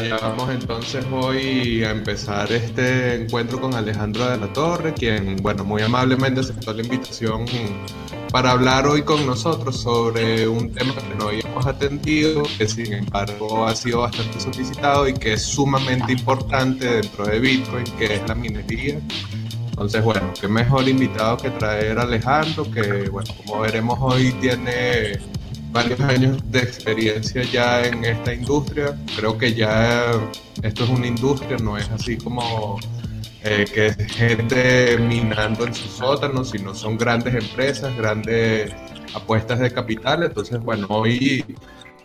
Vamos entonces hoy a empezar este encuentro con Alejandro de la Torre, quien, bueno, muy amablemente aceptó la invitación para hablar hoy con nosotros sobre un tema que no habíamos atendido, que sin embargo ha sido bastante solicitado y que es sumamente importante dentro de Bitcoin, que es la minería. Entonces, bueno, qué mejor invitado que traer a Alejandro, que, bueno, como veremos hoy tiene varios años de experiencia ya en esta industria. Creo que ya esto es una industria, no es así como eh, que es gente minando en sus sótanos, sino son grandes empresas, grandes apuestas de capital. Entonces, bueno, hoy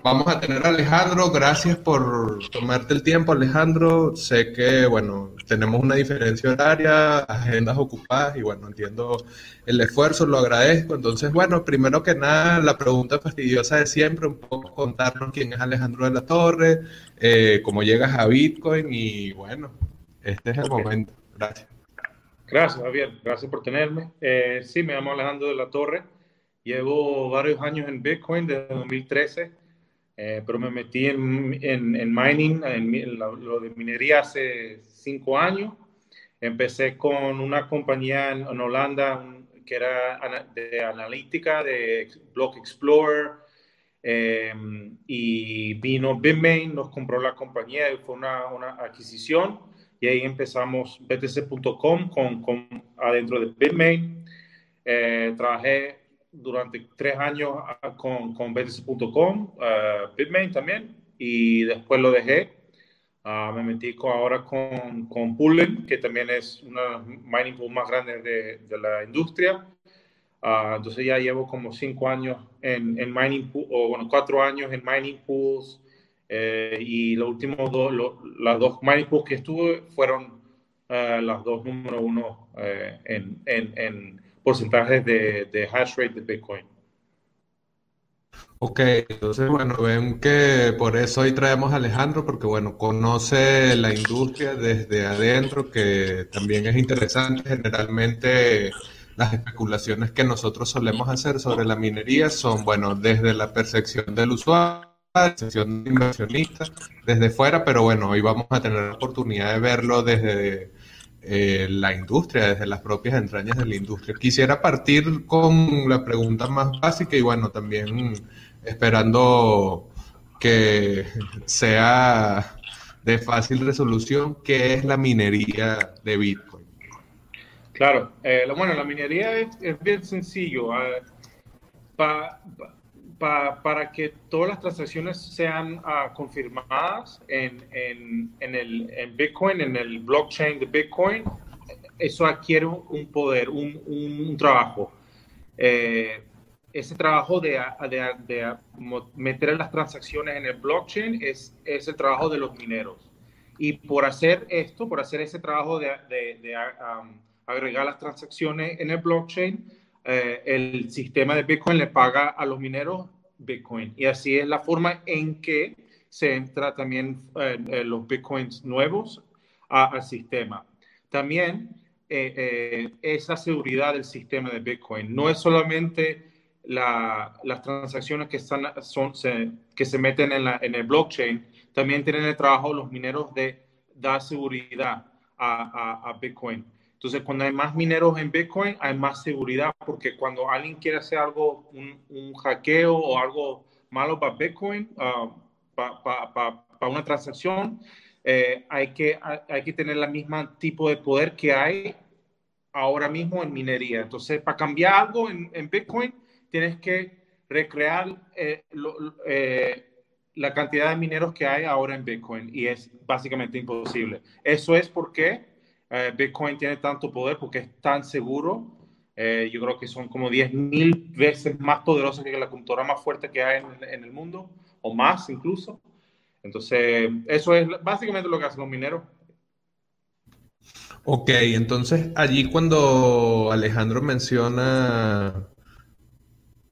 vamos a tener a Alejandro. Gracias por tomarte el tiempo, Alejandro. Sé que, bueno, tenemos una diferencia horaria, agendas ocupadas y, bueno, entiendo el esfuerzo, lo agradezco. Entonces, bueno, primero que nada, la pregunta fastidiosa de siempre, un poco contarnos quién es Alejandro de la Torre, eh, cómo llegas a Bitcoin y, bueno, este es el momento. Gracias. Gracias, Javier. Gracias por tenerme. Eh, sí, me llamo Alejandro de la Torre. Llevo varios años en Bitcoin desde 2013 eh, pero me metí en, en, mining, en, lo de minería hace cinco años. Empecé con una compañía en, Holanda que era de analítica, de Block Explorer, eh, y vino Bitmain, nos compró la compañía, y fue una, una adquisición, y ahí empezamos btc.com con, con, adentro de Bitmain. Eh, trabajé durante tres años ah, con, con BTC.com, uh, Bitmain también, y después lo dejé. Uh, me metí ahora con, con Pullen, que también es una mining pool más grande de, de la industria. Uh, entonces ya llevo como cinco años en, en mining pool, o bueno, cuatro años en mining pools. Eh, y los últimos dos, las dos mining pools que estuve fueron las dos número uno eh, en, en, en porcentajes de, de hash rate de Bitcoin. Ok, entonces bueno, ven que por eso hoy traemos a Alejandro, porque bueno, conoce la industria desde adentro, que también es interesante. Generalmente las especulaciones que nosotros solemos hacer sobre la minería son, bueno, desde la percepción del usuario, la percepción inversionista, desde fuera, pero bueno, hoy vamos a tener la oportunidad de verlo desde eh, la industria, desde las propias entrañas de la industria. Quisiera partir con la pregunta más básica y bueno, también esperando que sea de fácil resolución, ¿qué es la minería de Bitcoin? Claro, eh, bueno, la minería es, bien sencillo. Ah, para que todas las transacciones sean ah, confirmadas en, en, en, el, en Bitcoin, en el blockchain de Bitcoin, eso adquiere un poder, un, un, trabajo. Eh, ese trabajo de, de, de, meter las transacciones en el blockchain es, es el trabajo de los mineros. Y por hacer esto, por hacer ese trabajo de, de um, agregar las transacciones en el blockchain, eh, el sistema de Bitcoin le paga a los mineros Bitcoin. Y así es la forma en que se entra también eh, los Bitcoins nuevos al sistema. También eh, eh, esa seguridad del sistema de Bitcoin no es solamente las transacciones que, están, son, se, que se meten en, la, en, el blockchain, también tienen el trabajo los mineros de dar seguridad a, a Bitcoin. Entonces, cuando hay más mineros en Bitcoin, hay más seguridad, porque cuando alguien quiere hacer algo, un, hackeo o algo malo para Bitcoin, uh, para una transacción, eh, hay, que, hay que tener el mismo tipo de poder que hay ahora mismo en minería. Entonces, para cambiar algo en, Bitcoin, tienes que recrear eh, eh, la cantidad de mineros que hay ahora en Bitcoin y es básicamente imposible. Eso es porque eh, Bitcoin tiene tanto poder porque es tan seguro. Eh, yo creo que son como 10.000 veces más poderosos que la computadora más fuerte que hay en, el mundo, o más incluso. Entonces, eso es básicamente lo que hacen los mineros. Ok, entonces allí cuando Alejandro menciona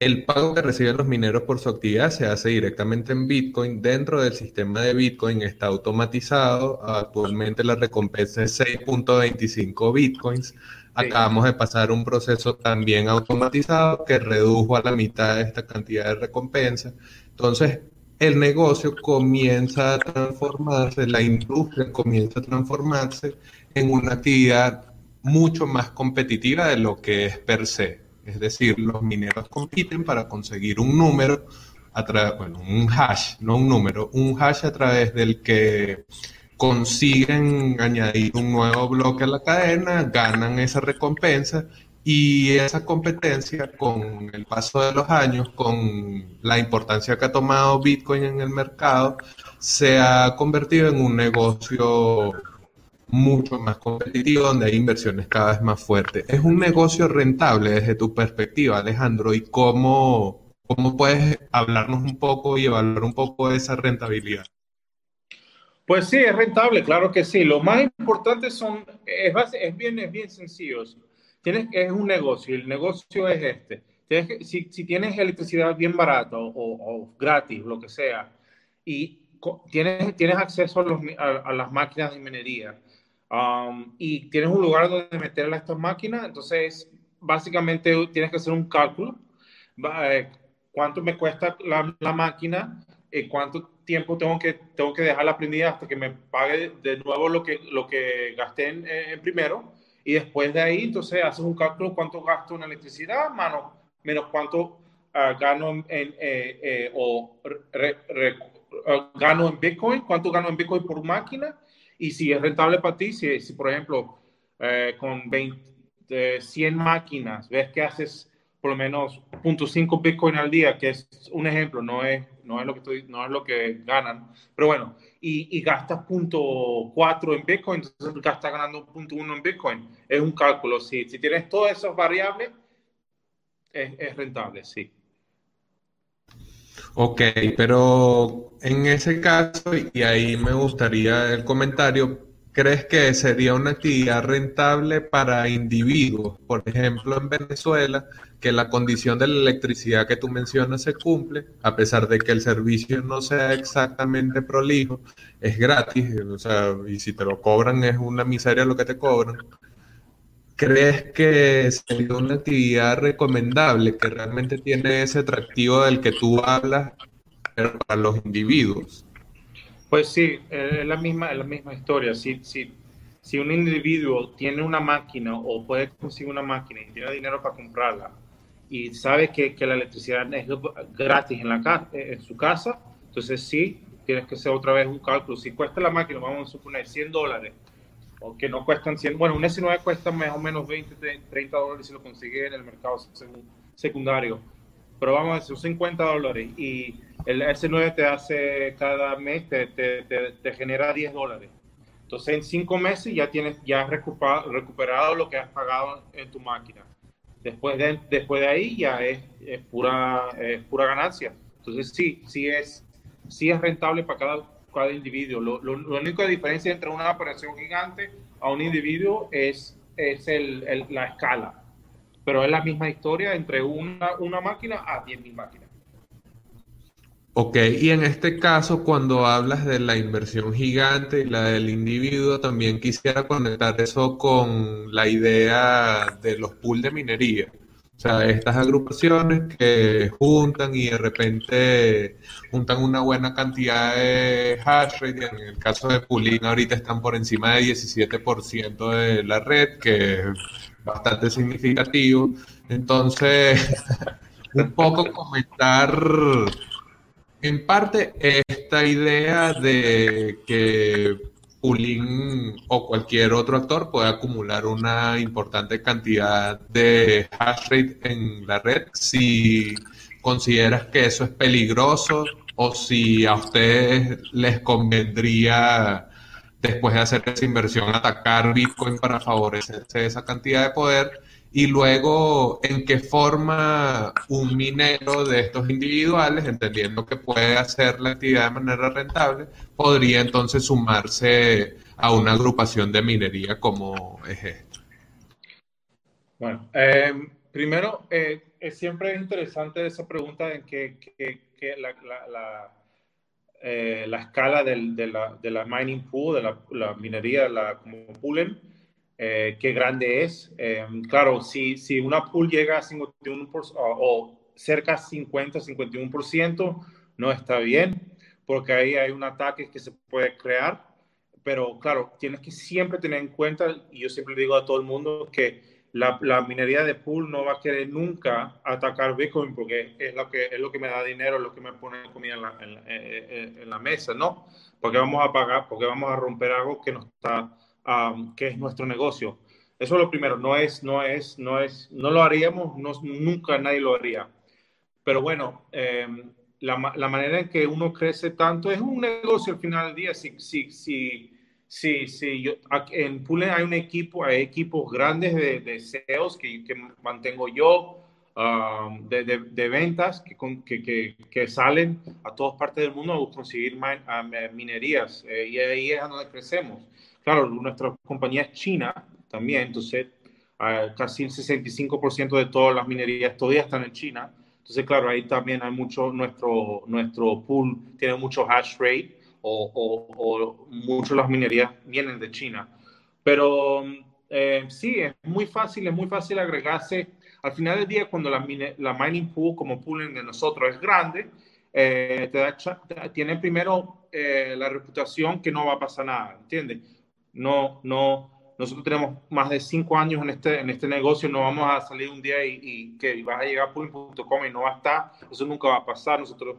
el pago que reciben los mineros por su actividad se hace directamente en Bitcoin. Dentro del sistema de Bitcoin está automatizado. Actualmente la recompensa es 6.25 Bitcoins. Acabamos de pasar un proceso también automatizado que redujo a la mitad esta cantidad de recompensa. Entonces, el negocio comienza a transformarse, la industria comienza a transformarse en una actividad mucho más competitiva de lo que es per se. Es decir, los mineros compiten para conseguir un número, a bueno, un hash, no un número, un hash a través del que consiguen añadir un nuevo bloque a la cadena, ganan esa recompensa y esa competencia con el paso de los años, con la importancia que ha tomado Bitcoin en el mercado, se ha convertido en un negocio mucho más competitivo, donde hay inversiones cada vez más fuertes. ¿Es un negocio rentable desde tu perspectiva, Alejandro? ¿Y cómo, cómo puedes hablarnos un poco y evaluar un poco esa rentabilidad? Pues sí, es rentable, claro que sí. Lo más importante son, es, es bien, es bien sencillo. Tienes, es un negocio, el negocio es este. Tienes si, si, tienes electricidad bien barata o, o, gratis, lo que sea, y tienes, tienes acceso a, los, a las máquinas de minería, Um, y tienes un lugar donde meterla a estas máquinas, entonces básicamente tienes que hacer un cálculo. Eh, ¿Cuánto me cuesta la, la máquina? Eh, ¿Cuánto tiempo tengo que, tengo que dejarla prendida hasta que me pague de nuevo lo que, lo que gasté en, primero? Y después de ahí, entonces haces un cálculo cuánto gasto en electricidad, mano, menos cuánto uh, gano en, eh, o uh, gano en Bitcoin, cuánto gano en Bitcoin por máquina y si es rentable para ti, si, si por ejemplo eh, con 20, 100 máquinas ves que haces por lo menos 0.5 Bitcoin al día, que es un ejemplo, no es, no es, lo, que estoy, no es lo que ganan, pero bueno, y, y gastas 0.4 en Bitcoin, entonces estás ganando 0.1 en Bitcoin. Es un cálculo, si, si tienes todas esas variables, es, es rentable, sí. Ok, pero en ese caso, y ahí me gustaría el comentario, ¿crees que sería una actividad rentable para individuos? Por ejemplo, en Venezuela, que la condición de la electricidad que tú mencionas se cumple, a pesar de que el servicio no sea exactamente prolijo, es gratis, o sea, y si te lo cobran es una miseria lo que te cobran. ¿Crees que sería una actividad recomendable que realmente tiene ese atractivo del que tú hablas para los individuos? Pues sí, es la misma, es la misma historia. Si, si, si un individuo tiene una máquina o puede conseguir una máquina y tiene dinero para comprarla y sabe que, que la electricidad es gratis en, la, en su casa, entonces sí, tienes que hacer otra vez un cálculo. Si cuesta la máquina, vamos a suponer 100 dólares, que no cuestan 100, bueno, un S9 cuesta más o menos 20, 30 dólares si lo consigue en el mercado secundario, pero vamos a decir 50 dólares y el S9 te hace cada mes, te, te, te, genera 10 dólares. Entonces en 5 meses ya tienes, ya has recuperado, recuperado, lo que has pagado en tu máquina. Después de, después de ahí ya es, es pura, es pura ganancia. Entonces sí, sí es, sí es rentable para cada cada individuo. Lo, lo, la única diferencia entre una operación gigante a un individuo es, es el, la escala. Pero es la misma historia entre una, una máquina a 10.000 máquinas. Ok, y en este caso, cuando hablas de la inversión gigante y la del individuo, también quisiera conectar eso con la idea de los pools de minería. O sea, estas agrupaciones que juntan y de repente juntan una buena cantidad de hash rate, en el caso de Pulin ahorita están por encima del 17% de la red, que es bastante significativo. Entonces, un poco comentar en parte esta idea de que Pulin o cualquier otro actor puede acumular una importante cantidad de hash rate en la red si consideras que eso es peligroso o si a ustedes les convendría después de hacer esa inversión atacar Bitcoin para favorecerse esa cantidad de poder y luego en qué forma un minero de estos individuales, entendiendo que puede hacer la actividad de manera rentable, podría entonces sumarse a una agrupación de minería como es esta. Bueno, eh, primero, eh, es siempre es interesante esa pregunta en que, la, la, eh, la, escala del, de, la, de, la, mining pool, de la, minería, la, como poolen, eh, qué grande es. Eh, claro, si, si una pool llega a 51% o, cerca a 50, 51%, no está bien, porque ahí hay un ataque que se puede crear. Pero claro, tienes que siempre tener en cuenta, y yo siempre digo a todo el mundo, que la, minería de pool no va a querer nunca atacar Bitcoin porque es lo que, es lo que me da dinero, es lo que me pone comida en la, en, la mesa, ¿no? Porque vamos a pagar, porque vamos a romper algo que, no está, um, que es nuestro negocio. Eso es lo primero, no es, no es, no es, no lo haríamos, no, nunca nadie lo haría. Pero bueno, em, la, la, manera en que uno crece tanto es un negocio al final del día. Si, si, si, Sí, sí, yo, en Pullen hay un equipo, hay equipos grandes de, de SEOs que, que, mantengo yo, um, de, de, ventas que, que, que, salen a todas partes del mundo a conseguir minerías eh, y ahí es donde crecemos. Claro, nuestra compañía es china también, entonces uh, casi el 65% de todas las minerías todavía están en China. Entonces, claro, ahí también hay mucho, nuestro, nuestro pool tiene mucho hash rate o, o, muchas de las minerías vienen de China. Pero eh, sí, es muy fácil, es muy fácil agregarse. Al final del día, cuando la, la mining pool como pool de nosotros es grande, eh, tiene primero eh, la reputación que no va a pasar nada, ¿entiendes? No, no, nosotros tenemos más de cinco años en este, en este negocio, no vamos a salir un día y, y que vas a llegar a pooling.com y no va a estar, eso nunca va a pasar, nosotros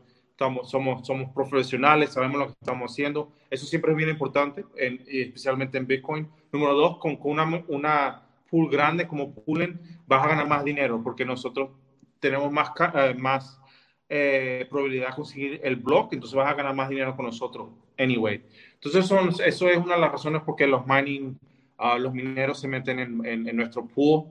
somos, somos profesionales, sabemos lo que estamos haciendo. Eso siempre es bien importante, especialmente en Bitcoin. Número dos, con, una, una pool grande como Poolen vas a ganar más dinero porque nosotros tenemos más, eh, más eh, probabilidad de conseguir el block, entonces vas a ganar más dinero con nosotros anyway. Entonces son, eso es una de las razones por qué los mining Ah, los mineros se meten en, en, nuestro pool.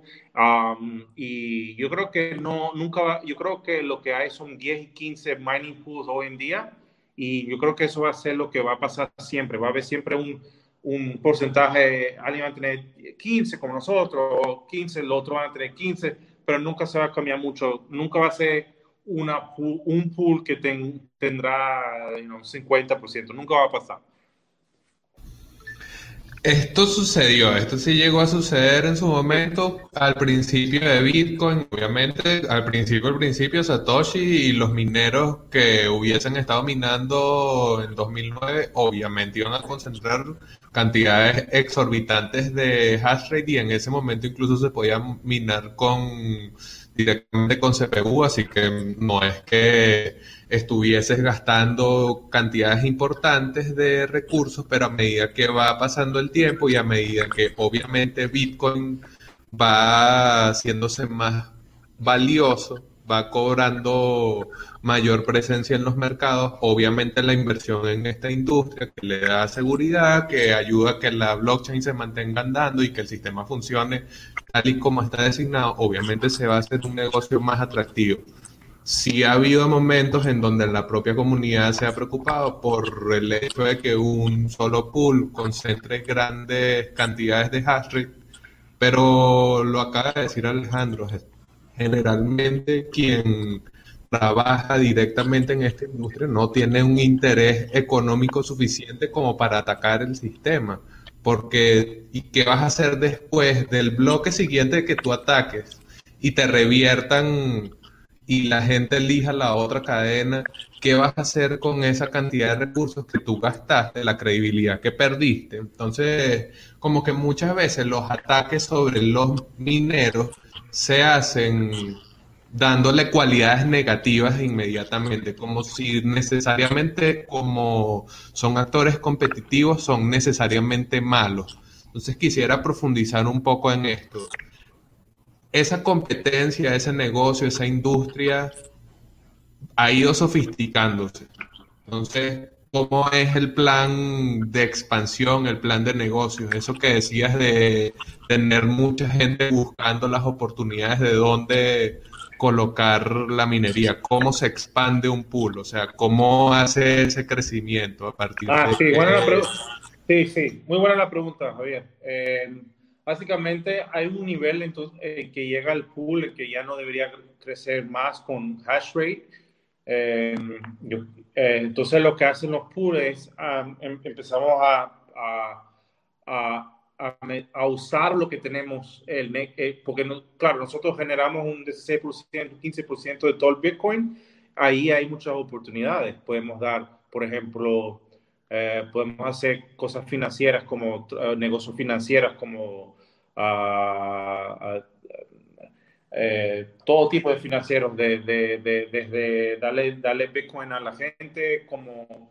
Y yo creo que no, nunca va, yo creo que lo que hay son 10 y 15 mining pools hoy en día y yo creo que eso va a ser lo que va a pasar siempre, va a haber siempre un, un porcentaje, alguien va a tener 15 como nosotros, o 15, el otro va a tener 15, pero nunca se va a cambiar mucho, nunca va a ser una, un pool que tendrá you know, 50%, nunca va a pasar. Esto sucedió, esto sí llegó a suceder en su momento al principio de Bitcoin, obviamente al principio, al principio Satoshi y los mineros que hubiesen estado minando en 2009 obviamente iban a concentrar cantidades exorbitantes de hash rate y en ese momento incluso se podía minar con directamente con CPU, así que no es que estuvieses gastando cantidades importantes de recursos, pero a medida que va pasando el tiempo y a medida que obviamente Bitcoin va haciéndose más valioso, va cobrando mayor presencia en los mercados, obviamente la inversión en esta industria que le da seguridad, que ayuda a que la blockchain se mantenga andando y que el sistema funcione tal y como está designado, obviamente se va a hacer un negocio más atractivo. Sí ha habido momentos en donde la propia comunidad se ha preocupado por el hecho de que un solo pool concentre grandes cantidades de hash rate, pero lo acaba de decir Alejandro, generalmente quien trabaja directamente en esta industria no tiene un interés económico suficiente como para atacar el sistema. Porque, ¿y qué vas a hacer después del bloque siguiente que tú ataques y te reviertan y la gente elija la otra cadena, ¿qué vas a hacer con esa cantidad de recursos que tú gastaste, la credibilidad que perdiste? Entonces, como que muchas veces los ataques sobre los mineros se hacen dándole cualidades negativas inmediatamente, como si necesariamente como son actores competitivos son necesariamente malos. Entonces quisiera profundizar un poco en esto esa competencia, ese negocio, esa industria ha ido sofisticándose. Entonces, ¿cómo es el plan de expansión, el plan de negocios? Eso que decías de tener mucha gente buscando las oportunidades de dónde colocar la minería, cómo se expande un pool, o sea, cómo hace ese crecimiento a partir ah, de... Sí, buena la pregunta. Sí, sí, muy buena la pregunta, Javier. Eh, básicamente hay un nivel entonces, en que llega el pool que ya no debería crecer más con hash rate. Eh, eh, entonces lo que hacen los pools es em, empezamos a, a, a, usar lo que tenemos, el, eh, porque claro, nosotros generamos un 16%, 15% de todo el Bitcoin ahí hay muchas oportunidades. Podemos dar, por ejemplo, eh, podemos hacer cosas financieras como uh, negocios financieros como uh, eh, todo tipo de financieros, de, de, de, desde darle, darle Bitcoin a la gente como...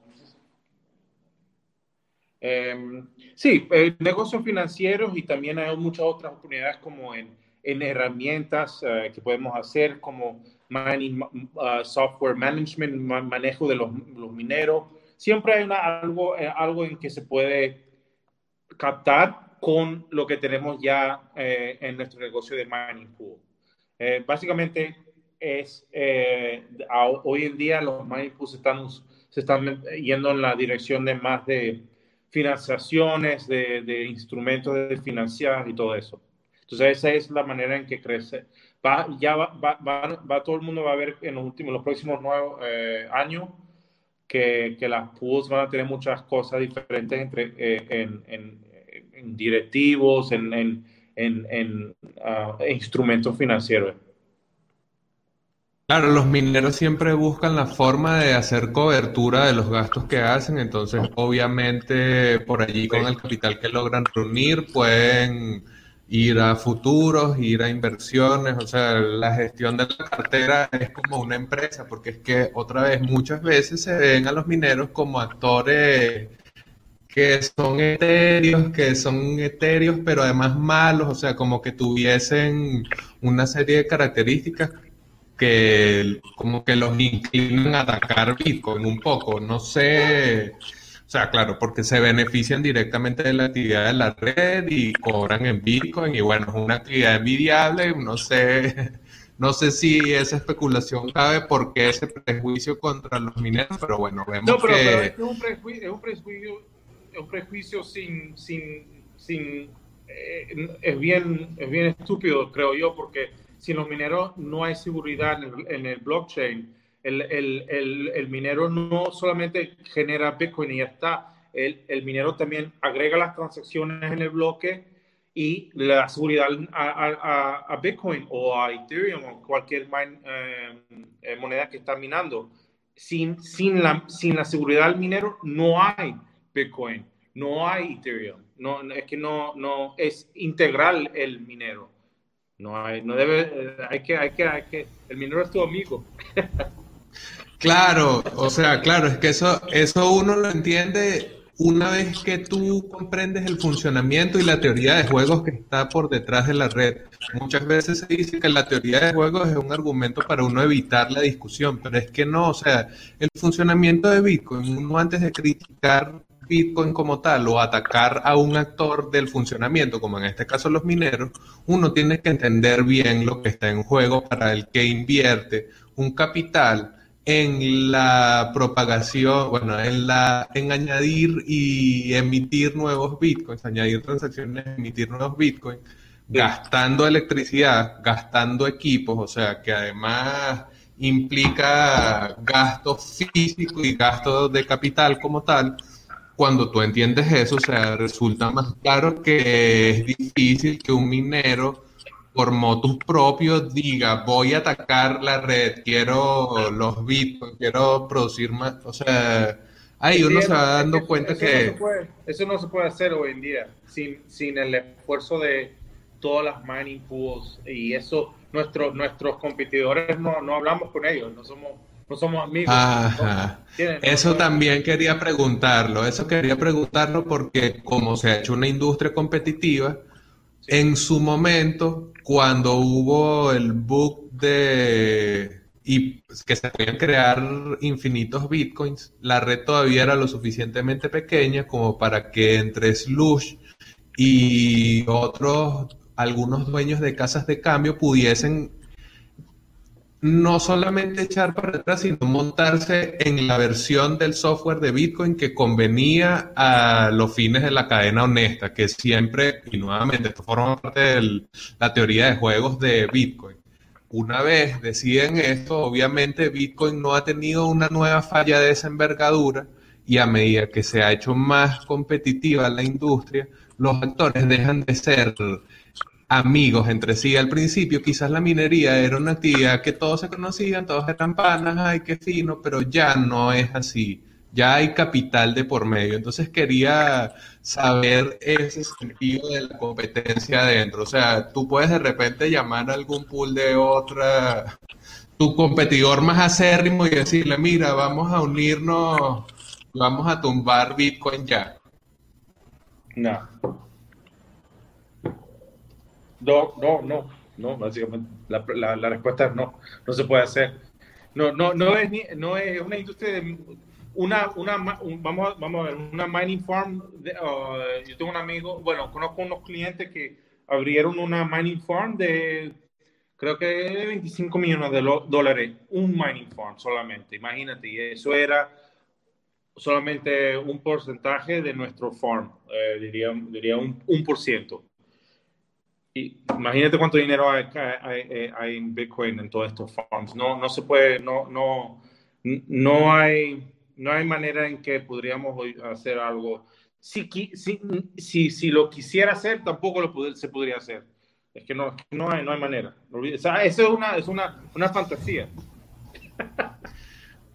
Eh, sí, eh, negocios financieros y también hay muchas otras oportunidades como en, en herramientas eh, que podemos hacer como mining, uh, software management, manejo de los, los mineros siempre hay una, algo, eh, algo en que se puede captar con lo que tenemos ya eh, en nuestro negocio de mining pool. Eh, básicamente es, hoy en día los pools están, se están yendo en la dirección de más de financiaciones, de, de instrumentos de financiar y todo eso. Entonces esa es la manera en que crece. Va, ya va, va, va, todo el mundo va a ver en los últimos, los próximos nueve años que, que, las pools van a tener muchas cosas diferentes entre, eh, en, en, directivos, en, en uh, instrumentos financieros. Claro, los mineros siempre buscan la forma de hacer cobertura de los gastos que hacen, entonces obviamente por allí con el capital que logran reunir pueden ir a futuros, ir a inversiones, o sea, la gestión de la cartera es como una empresa, porque es que otra vez muchas veces se ven a los mineros como actores que son etéreos, que son etéreos, pero además malos, o sea, como que tuviesen una serie de características que como que los inclinan a atacar Bitcoin un poco, no sé o sea, claro, porque se benefician directamente de la actividad de la red y cobran en Bitcoin y bueno, es una actividad envidiable, no sé, no sé si esa especulación cabe porque ese prejuicio contra los mineros, pero bueno, vemos no, pero, que... Pero es, un prejuicio, es un prejuicio, un prejuicio sin, sin, sin eh, es, bien, es bien estúpido, creo yo, porque sin los mineros no hay seguridad en el, blockchain el, el, el, minero no solamente genera Bitcoin y ya está, el, minero también agrega las transacciones en el bloque y le da seguridad a, a, Bitcoin o a Ethereum o cualquier eh, eh, moneda que está minando. Sin, sin, la, sin la seguridad del minero no hay Bitcoin, no hay Ethereum. No, es que no, no es integral el minero. No hay, no debe, hay que, hay que, hay que, el minero es tu amigo. Claro, o sea, claro, es que eso, eso uno lo entiende una vez que tú comprendes el funcionamiento y la teoría de juegos que está por detrás de la red. Muchas veces se dice que la teoría de juegos es un argumento para uno evitar la discusión, pero es que no, o sea, el funcionamiento de Bitcoin, uno antes de criticar Bitcoin como tal o atacar a un actor del funcionamiento, como en este caso los mineros, uno tiene que entender bien lo que está en juego para el que invierte un capital en la propagación, bueno, en la en añadir y emitir nuevos bitcoins, añadir transacciones, emitir nuevos bitcoins, gastando electricidad, gastando equipos, o sea, que además implica gasto físico y gasto de capital como tal. Cuando tú entiendes eso, o sea, resulta más claro que es difícil que un minero por motus propios diga, voy a atacar la red, quiero los bitcoins, quiero producir más, o sea, ahí uno se va dando cuenta que... eso no se puede hacer hoy en día sin, sin el esfuerzo de todas las mining pools y eso, nuestros nuestros competidores no, no hablamos con ellos, no somos no somos amigos. Eso también quería preguntarlo, eso quería preguntarlo porque como se ha hecho una industria competitiva, en su momento, cuando hubo el book de y que se podían crear infinitos bitcoins, la red todavía era lo suficientemente pequeña como para que entre Slush y otros, algunos dueños de casas de cambio pudiesen no solamente echar para atrás, sino montarse en la versión del software de Bitcoin que convenía a los fines de la cadena honesta, que siempre, y nuevamente, esto forma parte de la teoría de juegos de Bitcoin. Una vez deciden esto, obviamente Bitcoin no ha tenido una nueva falla de esa envergadura y a medida que se ha hecho más competitiva la industria, los actores dejan de ser amigos entre sí al principio, quizás la minería era una actividad que todos se conocían, todos eran panas, ay, qué fino, pero ya no es así. Ya hay capital de por medio. Entonces quería saber ese sentido de la competencia adentro. O sea, tú puedes de repente llamar a algún pool de otra, tu competidor más acérrimo y decirle, mira, vamos a unirnos, vamos a tumbar Bitcoin ya. No. No, no, no, no, básicamente. La, respuesta es no, no se puede hacer. No, no, no es, no es una industria de una, una vamos, vamos a ver, una mining farm. Uh, yo tengo un amigo, bueno, conozco unos clientes que abrieron una mining farm de, creo que de 25 millones de dólares, un mining farm solamente, imagínate, y eso era solamente un porcentaje de nuestro farm, eh, diría, diría un, un por ciento. Y imagínate cuánto dinero hay, hay, hay, en Bitcoin en todos estos farms. No, no se puede, no, no, no hay no hay manera en que podríamos hacer algo. Si, si, si, lo quisiera hacer, tampoco lo se podría hacer. Es que no, no, hay, no hay manera. O sea, eso es una, es una, una fantasía.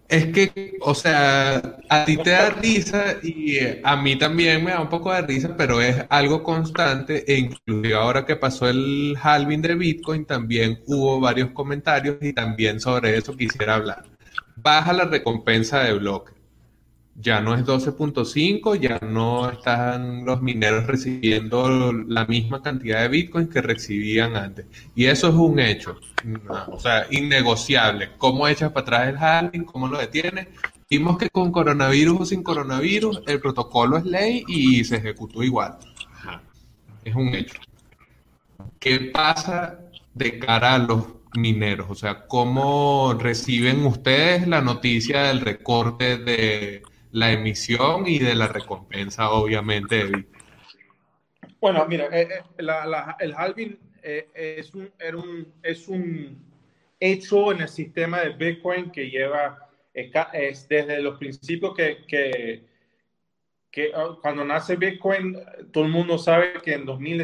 Es que, o sea, a ti te da risa y a mí también me da un poco de risa, pero es algo constante e inclusive ahora que pasó el halving de Bitcoin también hubo varios comentarios y también sobre eso quisiera hablar. Baja la recompensa de bloque ya no es 12.5, ya no están los mineros recibiendo la misma cantidad de Bitcoin que recibían antes. Y eso es un hecho, o sea, innegociable. ¿Cómo echas para atrás el halving? ¿Cómo lo detienes? Vimos que con coronavirus o sin coronavirus, el protocolo es ley y se ejecutó igual. Es un hecho. ¿Qué pasa de cara a los mineros? O sea, ¿cómo reciben ustedes la noticia del recorte de la emisión y de la recompensa, obviamente. Bueno, mira, eh, eh, el halving eh, es, un, es un hecho en el sistema de Bitcoin que lleva, es desde los principios que, que, que ah, cuando nace Bitcoin, todo el mundo sabe que en 200 mil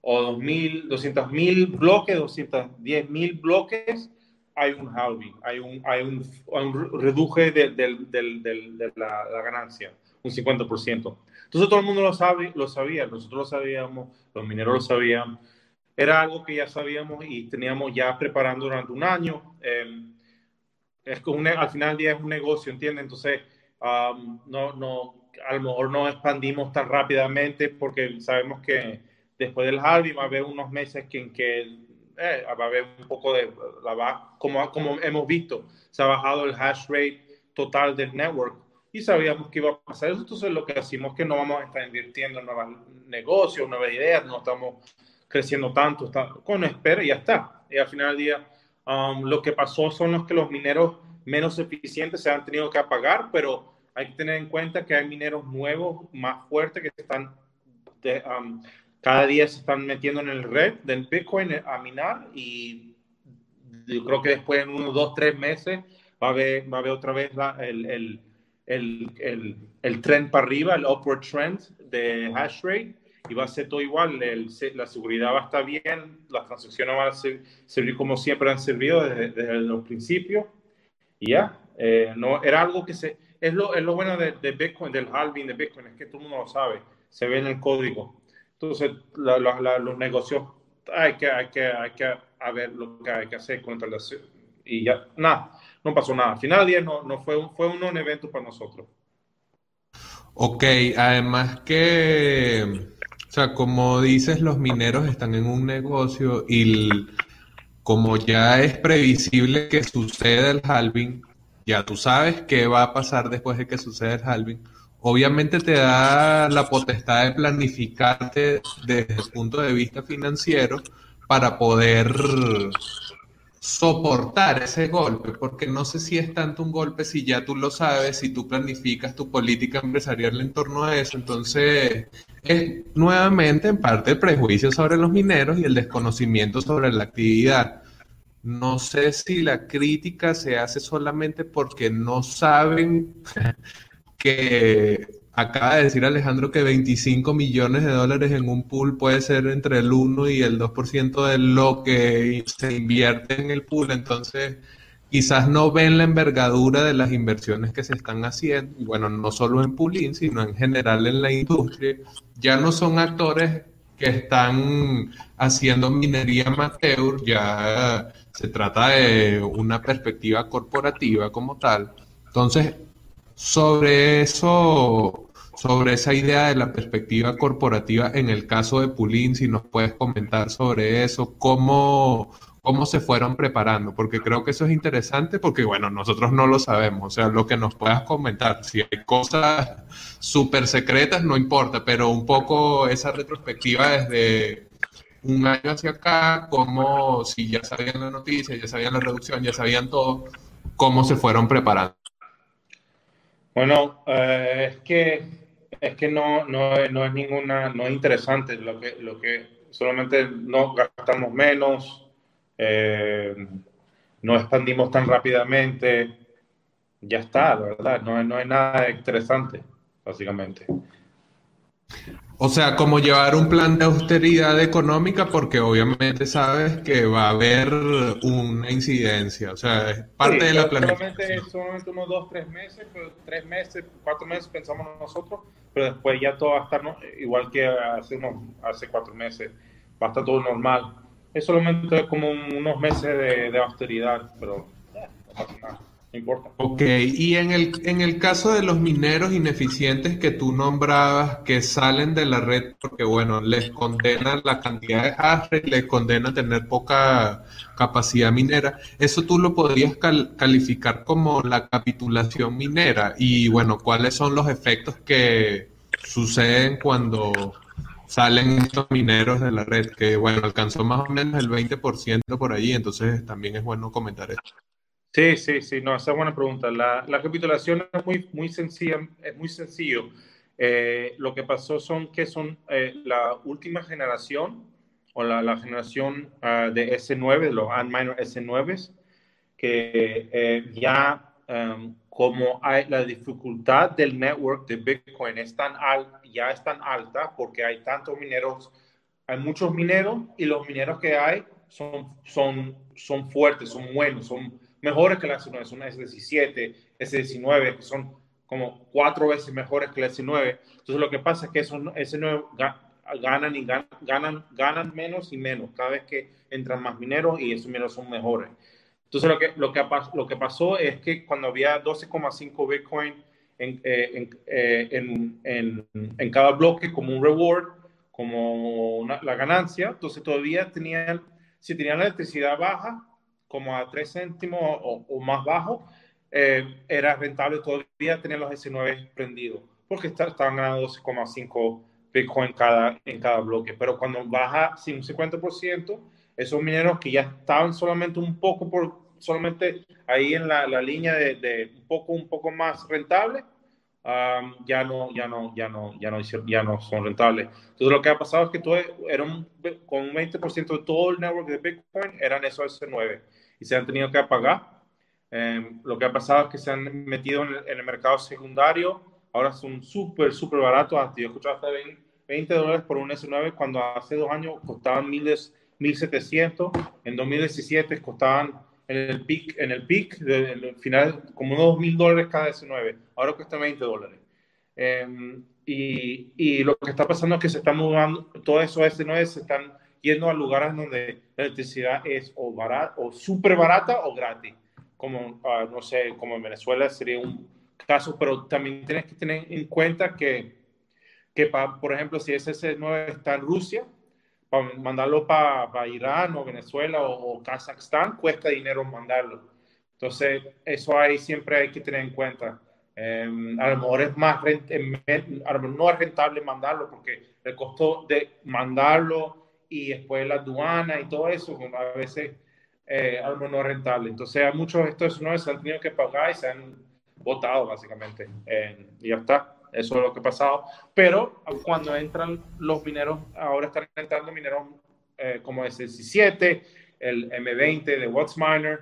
o 200 mil bloques, 210 mil bloques, hay un halving, hay un, hay un, un reduje de, de, la, ganancia, un 50%. Entonces todo el mundo lo, sabe, lo sabía, nosotros lo sabíamos, los mineros lo sabían, era algo que ya sabíamos y teníamos ya preparando durante un año. Em, es que al final del día es un negocio, ¿entiendes? Entonces, no, no, a lo mejor no expandimos tan rápidamente porque sabemos que después del halving va a haber unos meses que, en que eh, va a haber un poco de, la como, como hemos visto, se ha bajado el hash rate total del network y sabíamos que iba a pasar eso. Entonces lo que decimos es que no vamos a estar invirtiendo en nuevos negocios, nuevas ideas, no estamos creciendo tanto, está, con espera y ya está. Y al final del día, um, lo que pasó son los que los mineros menos eficientes se han tenido que apagar, pero hay que tener en cuenta que hay mineros nuevos, más fuertes, que están de, um, cada día se están metiendo en el red del Bitcoin a minar y yo creo que después en unos dos, tres meses va a haber, va a haber otra vez el, el, el, el, trend para arriba, el upward trend de hash rate y va a ser todo igual, la seguridad va a estar bien, las transacciones van a servir como siempre han servido desde, los principios y ya, eh, no, era algo que se, es lo, es lo bueno de, de Bitcoin, del halving de Bitcoin, es que todo el mundo lo sabe, se ve en el código entonces, los negocios, hay que, hay, que, hay que ver lo que hay que hacer contra la... Y ya, nada, no pasó nada. Al final del día no, no fue, un, fue un, evento para nosotros. Ok, además que, o sea, como dices, los mineros están en un negocio y como ya es previsible que suceda el halving, ya tú sabes qué va a pasar después de que suceda el halving obviamente te da la potestad de planificarte desde el punto de vista financiero para poder soportar ese golpe, porque no sé si es tanto un golpe si ya tú lo sabes, si tú planificas tu política empresarial en torno a eso, entonces es nuevamente en parte el prejuicio sobre los mineros y el desconocimiento sobre la actividad. No sé si la crítica se hace solamente porque no saben que acaba de decir Alejandro que 25 millones de dólares en un pool puede ser entre el 1 y el 2% de lo que se invierte en el pool, entonces quizás no ven la envergadura de las inversiones que se están haciendo, bueno, no solo en pooling, sino en general en la industria, ya no son actores que están haciendo minería amateur, ya se trata de una perspectiva corporativa como tal. Entonces, sobre eso, sobre esa idea de la perspectiva corporativa en el caso de Pulín, si nos puedes comentar sobre eso, cómo, cómo se fueron preparando, porque creo que eso es interesante porque, bueno, nosotros no lo sabemos, o sea, lo que nos puedas comentar, si hay cosas súper secretas, no importa, pero un poco esa retrospectiva desde un año hacia acá, como si ya sabían la noticia, ya sabían la reducción, ya sabían todo, cómo se fueron preparando. Bueno, eh, es que es que no, no, no, es ninguna, no es interesante lo que, lo que solamente no gastamos menos, eh, no expandimos tan rápidamente, ya está, verdad, no, no es nada interesante, básicamente. O sea, como llevar un plan de austeridad económica porque obviamente sabes que va a haber una incidencia, o sea, es parte de la planificación. Solamente, solamente unos dos, tres meses, tres meses, cuatro meses pensamos nosotros, pero después ya todo va a estar igual que hace, unos, hace cuatro meses, va a estar todo normal. Es solamente como unos meses de, de austeridad, pero no pasa nada importa. Ok, y en el, en el caso de los mineros ineficientes que tú nombrabas, que salen de la red porque, bueno, les condena la cantidad de hash les condena tener poca capacidad minera, eso tú lo podrías calificar como la capitulación minera y, bueno, ¿cuáles son los efectos que suceden cuando salen estos mineros de la red? Que, bueno, alcanzó más o menos el 20% por allí, entonces también es bueno comentar esto. Sí, sí, sí, no, esa es buena pregunta. La, la capitulación es muy, muy sencilla, es muy sencillo. Eh, lo que pasó son que son eh, la última generación o la, la generación uh, de S9, de los Antminer S9, que eh, ya um, como hay, la dificultad del network de Bitcoin es tan al, ya es tan alta porque hay tantos mineros, hay muchos mineros y los mineros que hay son, son, son fuertes, son buenos, son mejores que la S9, son S17, S19, que son como cuatro veces mejores que la S9. Entonces lo que pasa es que esos S9 ganan y ganan, ganan, menos y menos cada vez que entran más mineros y esos mineros son mejores. Entonces lo que, lo que, lo que pasó es que cuando había 12,5 Bitcoin en, eh, eh, en, en, en, cada bloque como un reward, como la ganancia, entonces todavía tenían, si tenían la electricidad baja, como a 3 céntimos o, más bajo, eh, era rentable todavía tener los S9 prendidos, porque estaban ganando 12,5 Bitcoin cada, en cada bloque. Pero cuando baja sin un 50%, esos mineros que ya estaban solamente un poco por, solamente ahí en la, la línea de, de, un poco, un poco más rentable, um, ya no, ya no, ya no, ya no, ya no son rentables. Entonces lo que ha pasado es que todo era con un 20% de todo el network de Bitcoin eran esos S9 y se han tenido que apagar. Em, lo que ha pasado es que se han metido en el, mercado secundario, ahora son súper, súper baratos. Hasta yo escuchaba hasta 20, dólares por un S9 cuando hace dos años costaban 1.700. En 2017 costaban en el pic, en el pic, el final, como unos 2.000 dólares cada S9. Ahora cuesta 20 dólares. Em, y, y, lo que está pasando es que se están mudando, todos esos S9 se están yendo a lugares donde la electricidad es o barata o súper barata o gratis. Como, ah, no sé, como en Venezuela sería un caso, pero también tienes que tener en cuenta que, que por ejemplo, si ese S9 está en Rusia, para mandarlo para Irán o Venezuela o, Kazajstán, cuesta dinero mandarlo. Entonces, eso ahí siempre hay que tener en cuenta. Em, a lo mejor es más, no es rentable mandarlo porque el costo de mandarlo y después la aduana y todo eso, a veces eh, algo no rentable. Entonces, a muchos de estos no se han tenido que pagar y se han votado básicamente. y ya está. Eso es lo que ha pasado. Pero cuando entran los mineros, ahora están entrando mineros eh, como el 17, el M20 de WhatsMiner,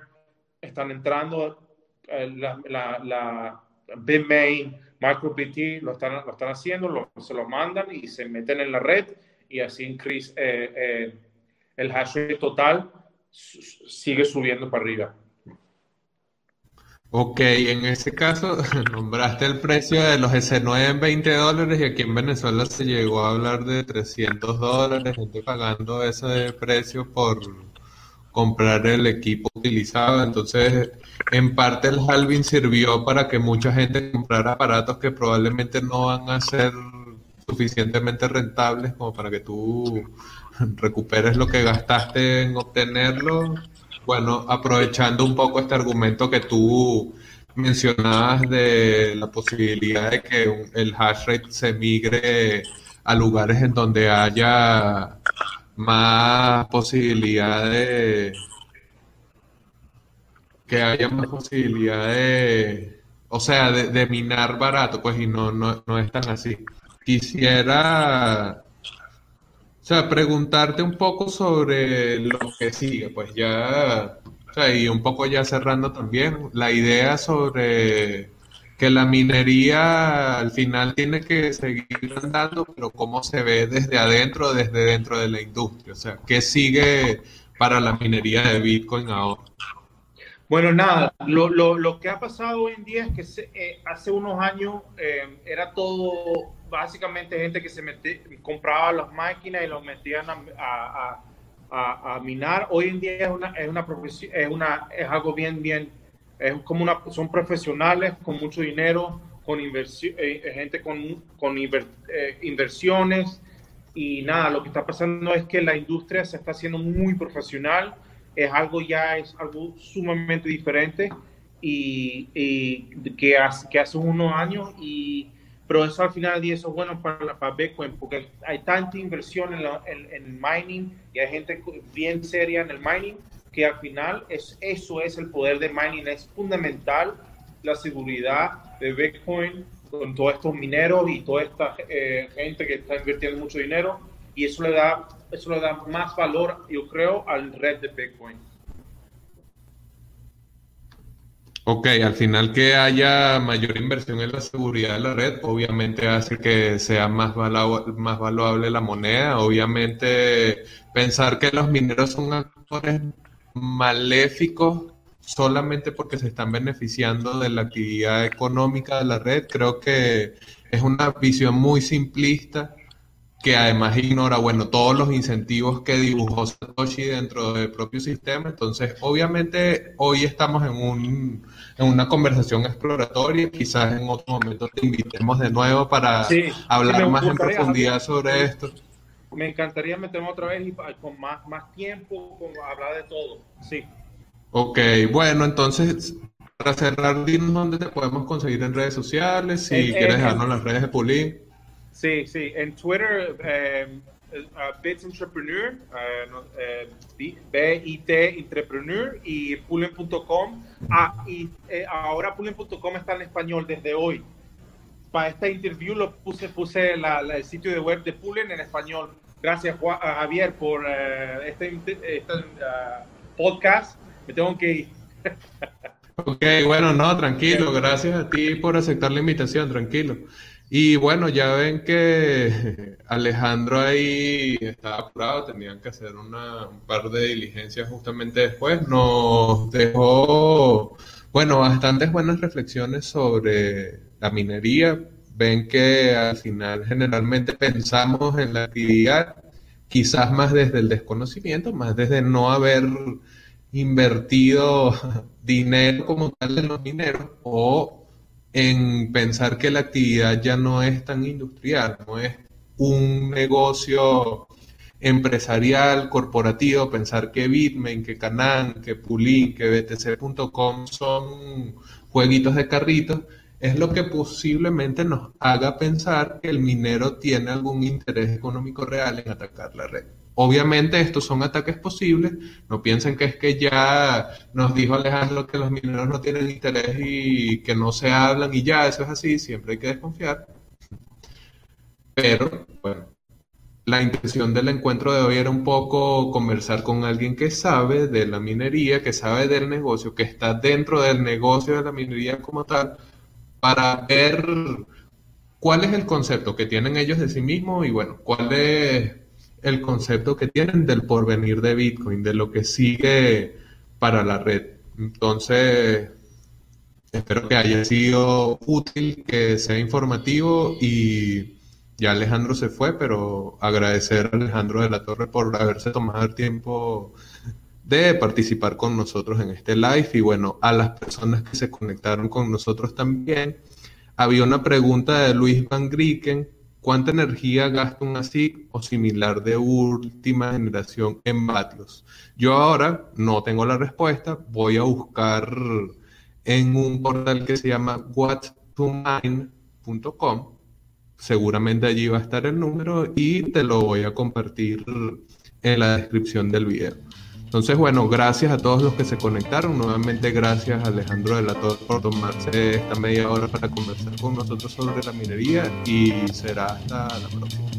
están entrando eh, la, la, la Bitmain, MicroBT lo están, lo están haciendo, se lo mandan y se meten en la red y así eh, eh, el hash rate total sigue subiendo para arriba. Ok, en ese caso nombraste el precio de los S9 en 20 dólares y aquí en Venezuela se llegó a hablar de 300 dólares, gente pagando ese precio por comprar el equipo utilizado. Entonces, en parte el halving sirvió para que mucha gente comprara aparatos que probablemente no van a ser suficientemente rentables como para que tú recuperes lo que gastaste en obtenerlo. Bueno, aprovechando un poco este argumento que tú mencionabas de la posibilidad de que el hash rate se migre a lugares en donde haya más posibilidad de que haya más posibilidad de o sea de, minar barato pues y no, no, no es tan así quisiera o sea, preguntarte un poco sobre lo que sigue, pues ya, o sea, y un poco ya cerrando también, la idea sobre que la minería al final tiene que seguir andando, pero cómo se ve desde adentro, desde dentro de la industria, o sea, ¿qué sigue para la minería de Bitcoin ahora? Bueno, nada, lo, lo, lo que ha pasado hoy en día es que eh, hace unos años eh, era todo básicamente gente que se metía, compraba las máquinas y los metían a, a, a, minar. Hoy en día es una, es una profesión, es una, es algo bien, bien, es como una, son profesionales con mucho dinero, con inversión, eh, gente con, con eh, inversiones y nada, lo que está pasando es que la industria se está haciendo muy profesional, es algo ya, es algo sumamente diferente y, y que, hace, que hace unos años y pero eso al final del eso es bueno para, para Bitcoin porque hay tanta inversión en, en, en, mining y hay gente bien seria en el mining que al final es, eso es el poder de mining, es fundamental la seguridad de Bitcoin con todos estos mineros y toda esta eh, gente que está invirtiendo mucho dinero y eso le da eso le da más valor yo creo al red de Bitcoin. Ok, al final que haya mayor inversión en la seguridad de la red, obviamente hace que sea más, más valuable la moneda. Obviamente pensar que los mineros son actores maléficos solamente porque se están beneficiando de la actividad económica de la red, creo que es una visión muy simplista que además ignora, bueno, todos los incentivos que dibujó Satoshi dentro del propio sistema. Entonces, obviamente, hoy estamos en, un, en una conversación exploratoria. Quizás en otro momento te invitemos de nuevo para hablar más en profundidad sobre esto. Me encantaría meterme otra vez y con más, más tiempo, con hablar de todo. Sí. Ok, bueno, entonces, para cerrar, dinos dónde te podemos conseguir en redes sociales, si eh, quieres eh, dejarnos las redes de Pulín. Sí, sí. En Twitter, eh, uh, Bits Entrepreneur, uh, B-I-T Entrepreneur y Pullen.com. Ah, y eh, ahora Pullen.com está en español desde hoy. Para esta interview lo puse, puse el sitio de web de Pullen en español. Gracias, Javier, por este, este podcast. Me tengo que ir. ok, bueno, no, tranquilo. Gracias a ti por aceptar la invitación, tranquilo. Y bueno, ya ven que Alejandro ahí estaba apurado, tenían que hacer una, un par de diligencias justamente después. Nos dejó, bueno, bastantes buenas reflexiones sobre la minería. Ven que al final generalmente pensamos en la actividad, quizás más desde el desconocimiento, más desde no haber invertido dinero como tal en los mineros o en pensar que la actividad ya no es tan industrial, no es un negocio empresarial, corporativo, pensar que Bitmain, que Canaan, que Pulin, que BTC.com son jueguitos de carritos, es lo que posiblemente nos haga pensar que el minero tiene algún interés económico real en atacar la red. Obviamente estos son ataques posibles, no piensen que es que ya nos dijo Alejandro que los mineros no tienen interés y que no se hablan y ya, eso es así, siempre hay que desconfiar. Pero, bueno, la intención del encuentro de hoy era un poco conversar con alguien que sabe de la minería, que sabe del negocio, que está dentro del negocio de la minería como tal, para ver cuál es el concepto que tienen ellos de sí mismos y bueno, cuál es el concepto que tienen del porvenir de Bitcoin, de lo que sigue para la red. Entonces, espero que haya sido útil, que sea informativo y ya Alejandro se fue, pero agradecer a Alejandro de la Torre por haberse tomado el tiempo de participar con nosotros en este live y bueno, a las personas que se conectaron con nosotros también. Había una pregunta de Luis Van Grieken, ¿cuánta energía gasta un ASIC o similar de última generación en vatios? Yo ahora no tengo la respuesta, voy a buscar en un portal que se llama whattomine.com seguramente allí va a estar el número y te lo voy a compartir en la descripción del video. Entonces, bueno, gracias a todos los que se conectaron. Nuevamente, gracias a Alejandro de la Torre por tomarse esta media hora para conversar con nosotros sobre la minería y será hasta la próxima.